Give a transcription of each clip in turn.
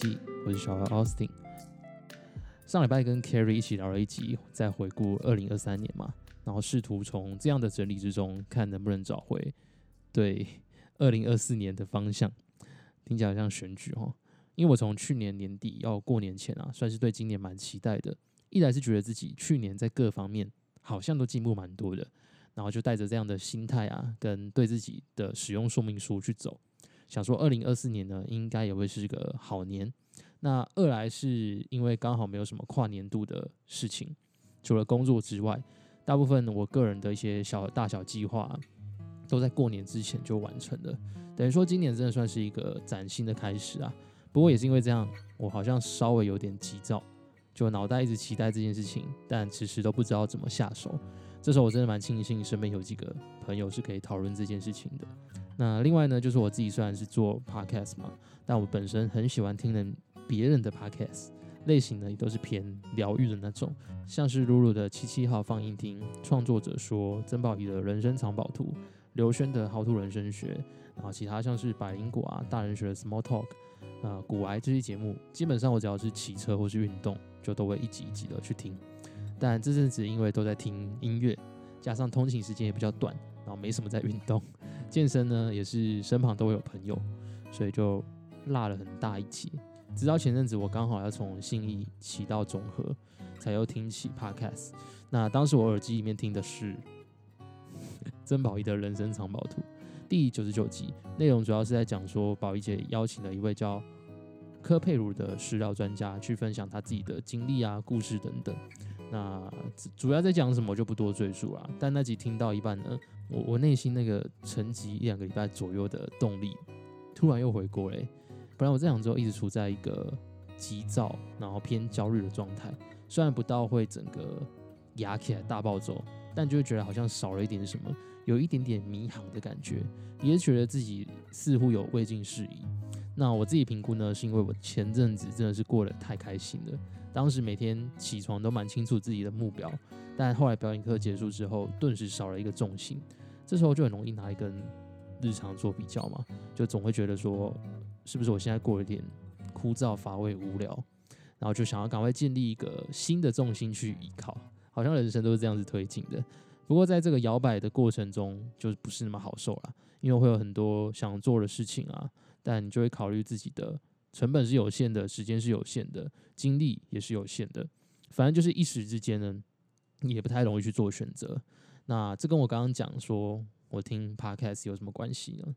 《记》，我是小姚 Austin。上礼拜跟 Carrie 一起聊了一集，在回顾二零二三年嘛，然后试图从这样的整理之中，看能不能找回对二零二四年的方向。听起来像选举哦，因为我从去年年底要过年前啊，算是对今年蛮期待的。一来是觉得自己去年在各方面好像都进步蛮多的，然后就带着这样的心态啊，跟对自己的使用说明书去走。想说二零二四年呢，应该也会是个好年。那二来是因为刚好没有什么跨年度的事情，除了工作之外，大部分我个人的一些小大小计划都在过年之前就完成了。等于说今年真的算是一个崭新的开始啊。不过也是因为这样，我好像稍微有点急躁，就脑袋一直期待这件事情，但迟迟都不知道怎么下手。这时候我真的蛮庆幸身边有几个朋友是可以讨论这件事情的。那另外呢，就是我自己虽然是做 podcast 嘛，但我本身很喜欢听人别人的 podcast 类型呢，也都是偏疗愈的那种，像是露露的七七号放映厅，创作者说曾宝仪的人生藏宝图，刘轩的豪兔人生学，然后其他像是百灵果啊、大人学的 small talk，啊，古癌这些节目，基本上我只要是骑车或是运动，就都会一集一集的去听。但这阵子因为都在听音乐，加上通勤时间也比较短，然后没什么在运动。健身呢，也是身旁都会有朋友，所以就落了很大一截。直到前阵子，我刚好要从信义骑到中和，才又听起 Podcast。那当时我耳机里面听的是曾宝仪的人生藏宝图第九十九集，内容主要是在讲说宝仪姐邀请了一位叫柯佩如的食疗专家去分享他自己的经历啊、故事等等。那主要在讲什么，我就不多赘述了。但那集听到一半呢。我我内心那个沉寂一两个礼拜左右的动力，突然又回过嘞。本来我这两周一直处在一个急躁，然后偏焦虑的状态。虽然不到会整个压起来大暴走，但就会觉得好像少了一点什么，有一点点迷航的感觉，也觉得自己似乎有未尽事宜。那我自己评估呢，是因为我前阵子真的是过得太开心了，当时每天起床都蛮清楚自己的目标，但后来表演课结束之后，顿时少了一个重心。这时候就很容易拿一根日常做比较嘛，就总会觉得说，是不是我现在过了点枯燥乏味无聊，然后就想要赶快建立一个新的重心去依靠，好像人生都是这样子推进的。不过在这个摇摆的过程中，就不是那么好受了，因为会有很多想做的事情啊，但你就会考虑自己的成本是有限的，时间是有限的，精力也是有限的，反正就是一时之间呢，也不太容易去做选择。那这跟我刚刚讲说我听 podcast 有什么关系呢？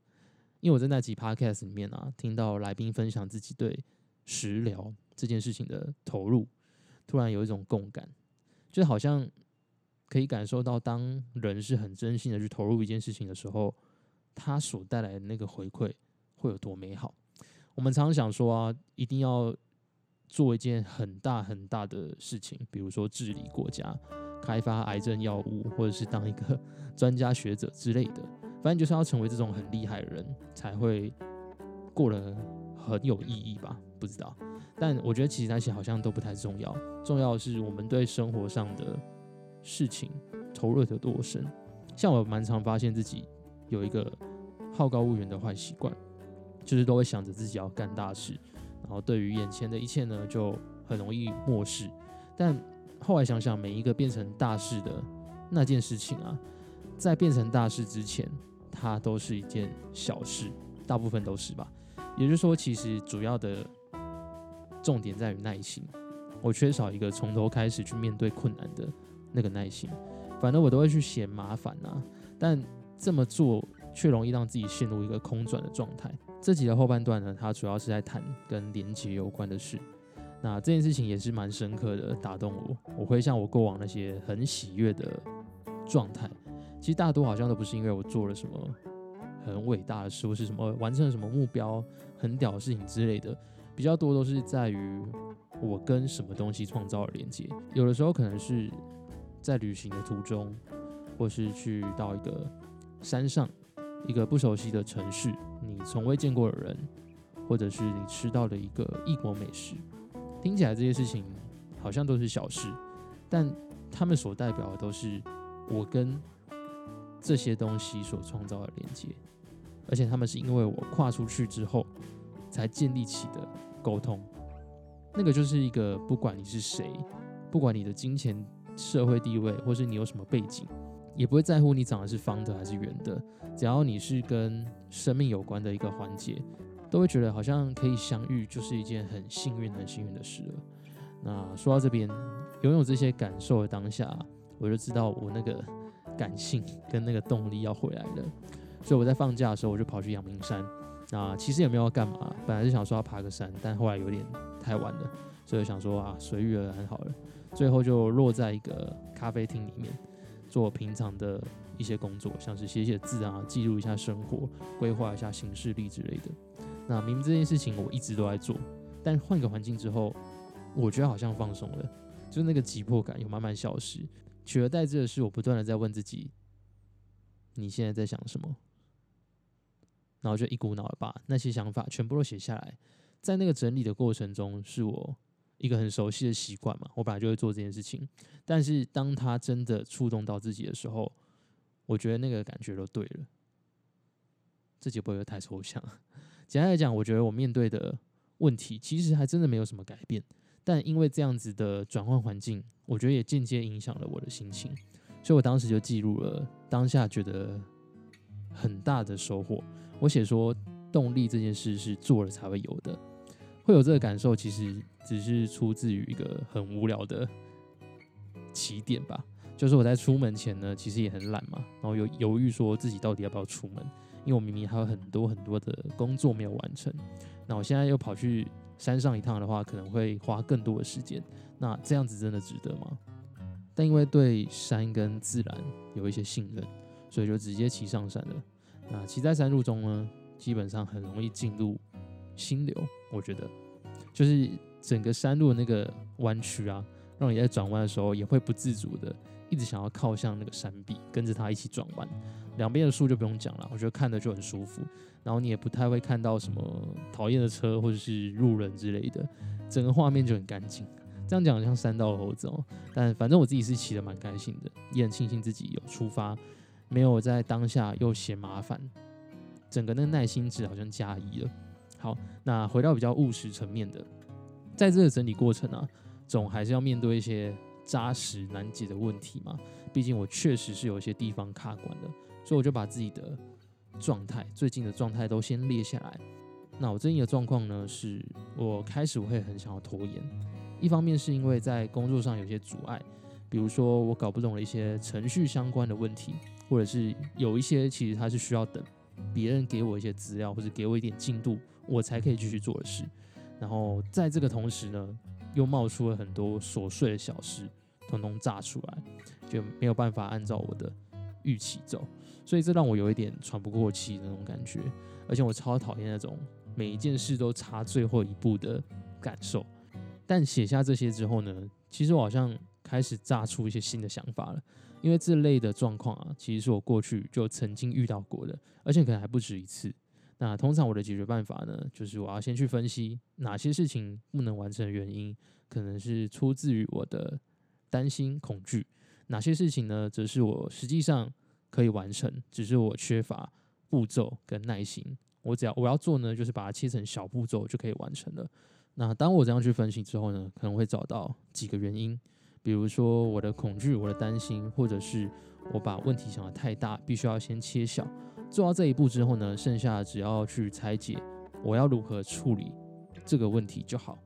因为我在那集 podcast 里面啊，听到来宾分享自己对食疗这件事情的投入，突然有一种共感，就好像可以感受到，当人是很真心的去投入一件事情的时候，它所带来的那个回馈会有多美好。我们常常想说啊，一定要做一件很大很大的事情，比如说治理国家。开发癌症药物，或者是当一个专家学者之类的，反正就是要成为这种很厉害的人，才会过得很有意义吧？不知道，但我觉得其实那些好像都不太重要，重要的是我们对生活上的事情投入的多深。像我蛮常发现自己有一个好高骛远的坏习惯，就是都会想着自己要干大事，然后对于眼前的一切呢，就很容易漠视，但。后来想想，每一个变成大事的那件事情啊，在变成大事之前，它都是一件小事，大部分都是吧。也就是说，其实主要的重点在于耐心。我缺少一个从头开始去面对困难的那个耐心，反正我都会去嫌麻烦啊。但这么做却容易让自己陷入一个空转的状态。这集的后半段呢，它主要是在谈跟连接有关的事。那这件事情也是蛮深刻的，打动我。我回想我过往那些很喜悦的状态，其实大多好像都不是因为我做了什么很伟大的事，或是什么完成了什么目标、很屌的事情之类的，比较多都是在于我跟什么东西创造了连接。有的时候可能是在旅行的途中，或是去到一个山上，一个不熟悉的城市，你从未见过的人，或者是你吃到的一个异国美食。听起来这些事情好像都是小事，但他们所代表的都是我跟这些东西所创造的连接，而且他们是因为我跨出去之后才建立起的沟通。那个就是一个不管你是谁，不管你的金钱、社会地位，或是你有什么背景，也不会在乎你长得是方的还是圆的，只要你是跟生命有关的一个环节，都会觉得好像可以相遇，就是一件很幸运、很幸运的事了。那说到这边，拥有这些感受的当下，我就知道我那个感性跟那个动力要回来了。所以我在放假的时候，我就跑去阳明山。那其实也没有干嘛，本来是想说要爬个山，但后来有点太晚了，所以想说啊随遇而安好了。最后就落在一个咖啡厅里面，做平常的一些工作，像是写写字啊，记录一下生活，规划一下行事历之类的。那明明这件事情我一直都在做，但换个环境之后，我觉得好像放松了，就是那个急迫感有慢慢消失，取而代之的是我不断的在问自己：你现在在想什么？然后就一股脑把那些想法全部都写下来，在那个整理的过程中，是我一个很熟悉的习惯嘛。我本来就会做这件事情，但是当他真的触动到自己的时候，我觉得那个感觉都对了。这节不会太抽象。简单来讲，我觉得我面对的问题其实还真的没有什么改变，但因为这样子的转换环境，我觉得也间接影响了我的心情，所以我当时就记录了当下觉得很大的收获。我写说，动力这件事是做了才会有的，会有这个感受，其实只是出自于一个很无聊的起点吧。就是我在出门前呢，其实也很懒嘛，然后有犹豫说自己到底要不要出门，因为我明明还有很多很多的工作没有完成。那我现在又跑去山上一趟的话，可能会花更多的时间。那这样子真的值得吗？但因为对山跟自然有一些信任，所以就直接骑上山了。那骑在山路中呢，基本上很容易进入心流。我觉得，就是整个山路的那个弯曲啊，让你在转弯的时候也会不自主的一直想要靠向那个山壁，跟着它一起转弯。两边的树就不用讲了，我觉得看着就很舒服。然后你也不太会看到什么讨厌的车或者是路人之类的，整个画面就很干净。这样讲像山道猴子哦，但反正我自己是骑的蛮开心的，也很庆幸自己有出发。没有在当下又嫌麻烦，整个那个耐心值好像加一了。好，那回到比较务实层面的，在这个整理过程啊，总还是要面对一些扎实难解的问题嘛。毕竟我确实是有一些地方卡关的，所以我就把自己的状态、最近的状态都先列下来。那我最近的状况呢，是我开始我会很想要拖延，一方面是因为在工作上有些阻碍，比如说我搞不懂了一些程序相关的问题。或者是有一些其实它是需要等别人给我一些资料，或者给我一点进度，我才可以继续做的事。然后在这个同时呢，又冒出了很多琐碎的小事，通通炸出来，就没有办法按照我的预期走。所以这让我有一点喘不过气的那种感觉。而且我超讨厌那种每一件事都差最后一步的感受。但写下这些之后呢，其实我好像开始炸出一些新的想法了。因为这类的状况啊，其实是我过去就曾经遇到过的，而且可能还不止一次。那通常我的解决办法呢，就是我要先去分析哪些事情不能完成的原因，可能是出自于我的担心、恐惧；哪些事情呢，则是我实际上可以完成，只是我缺乏步骤跟耐心。我只要我要做呢，就是把它切成小步骤就可以完成了。那当我这样去分析之后呢，可能会找到几个原因。比如说我的恐惧、我的担心，或者是我把问题想得太大，必须要先切小。做到这一步之后呢，剩下只要去拆解我要如何处理这个问题就好。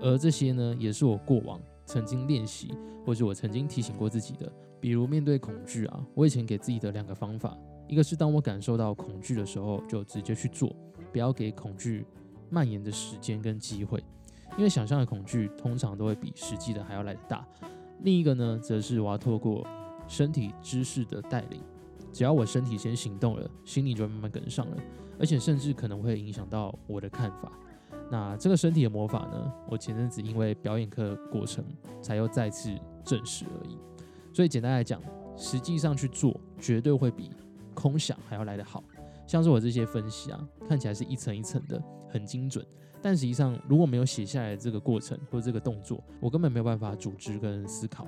而这些呢，也是我过往曾经练习，或者我曾经提醒过自己的。比如面对恐惧啊，我以前给自己的两个方法，一个是当我感受到恐惧的时候，就直接去做，不要给恐惧蔓延的时间跟机会，因为想象的恐惧通常都会比实际的还要来得大。另一个呢，则是我要透过身体知识的带领，只要我身体先行动了，心理就会慢慢跟上了，而且甚至可能会影响到我的看法。那这个身体的魔法呢，我前阵子因为表演课过程，才又再次证实而已。所以简单来讲，实际上去做，绝对会比空想还要来得好。像是我这些分析啊，看起来是一层一层的，很精准。但实际上，如果没有写下来这个过程或者这个动作，我根本没有办法组织跟思考。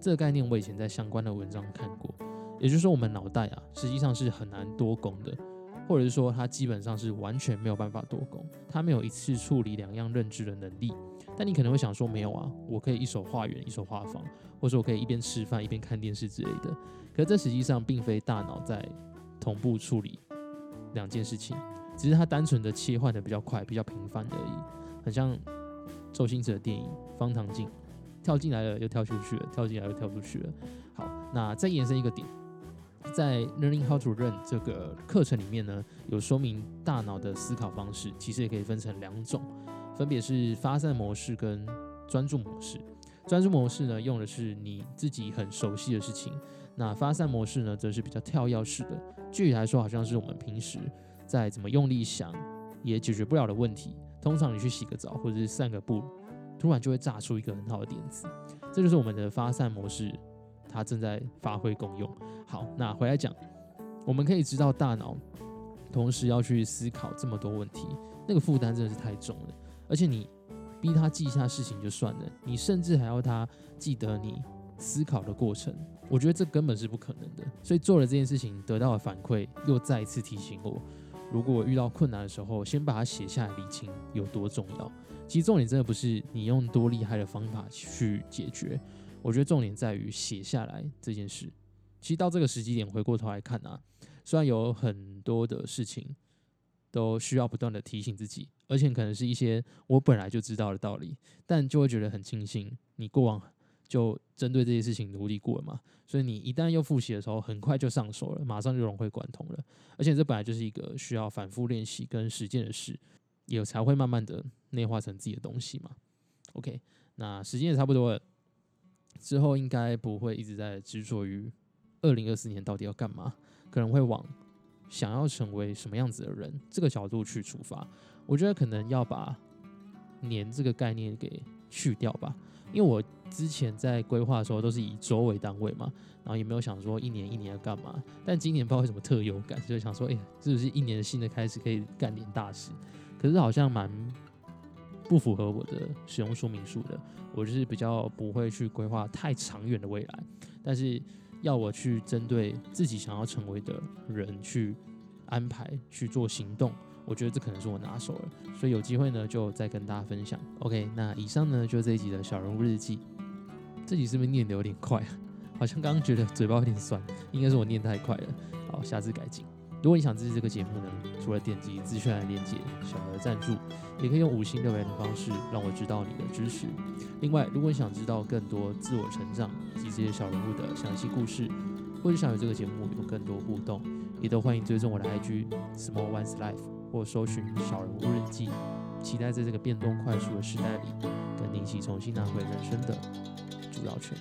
这个概念我以前在相关的文章看过，也就是说，我们脑袋啊，实际上是很难多功的，或者是说他基本上是完全没有办法多工，他没有一次处理两样认知的能力。但你可能会想说，没有啊，我可以一手画圆，一手画方，或者我可以一边吃饭一边看电视之类的。可这实际上并非大脑在同步处理两件事情，只是它单纯的切换的比较快、比较频繁而已。很像周星驰的电影《方唐镜》，跳进来了又跳出去了，跳进来又跳出去了。好，那再延伸一个点，在 Learning How to Learn 这个课程里面呢，有说明大脑的思考方式，其实也可以分成两种。分别是发散模式跟专注模式。专注模式呢，用的是你自己很熟悉的事情；那发散模式呢，则是比较跳跃式的。具体来说，好像是我们平时再怎么用力想也解决不了的问题。通常你去洗个澡或者是散个步，突然就会炸出一个很好的点子。这就是我们的发散模式，它正在发挥功用。好，那回来讲，我们可以知道大脑同时要去思考这么多问题，那个负担真的是太重了。而且你逼他记一下事情就算了，你甚至还要他记得你思考的过程，我觉得这根本是不可能的。所以做了这件事情得到的反馈，又再一次提醒我，如果遇到困难的时候，先把它写下来理清有多重要。其实重点真的不是你用多厉害的方法去解决，我觉得重点在于写下来这件事。其实到这个时机点回过头来看啊，虽然有很多的事情。都需要不断的提醒自己，而且可能是一些我本来就知道的道理，但就会觉得很庆幸，你过往就针对这些事情努力过了嘛，所以你一旦又复习的时候，很快就上手了，马上就融会贯通了。而且这本来就是一个需要反复练习跟实践的事，也才会慢慢的内化成自己的东西嘛。OK，那时间也差不多了，之后应该不会一直在执着于二零二四年到底要干嘛，可能会往。想要成为什么样子的人，这个角度去出发，我觉得可能要把年这个概念给去掉吧。因为我之前在规划的时候都是以周为单位嘛，然后也没有想说一年一年要干嘛。但今年不知道为什么特有感，就想说，哎，是不是一年新的开始可以干点大事？可是好像蛮不符合我的使用说明书的。我就是比较不会去规划太长远的未来，但是。要我去针对自己想要成为的人去安排去做行动，我觉得这可能是我拿手了。所以有机会呢，就再跟大家分享。OK，那以上呢就是这一集的小人物日记。这集是不是念的有点快？好像刚刚觉得嘴巴有点酸，应该是我念太快了。好，下次改进。如果你想支持这个节目呢，除了点击资讯栏链接小额赞助，也可以用五星留言的方式让我知道你的支持。另外，如果你想知道更多自我成长以及这些小人物的详细故事，或者想与这个节目有更多互动，也都欢迎追踪我的 IG Small One's Life 或搜寻小人物日记。期待在这个变动快速的时代里，跟你一起重新拿回人生的主导权。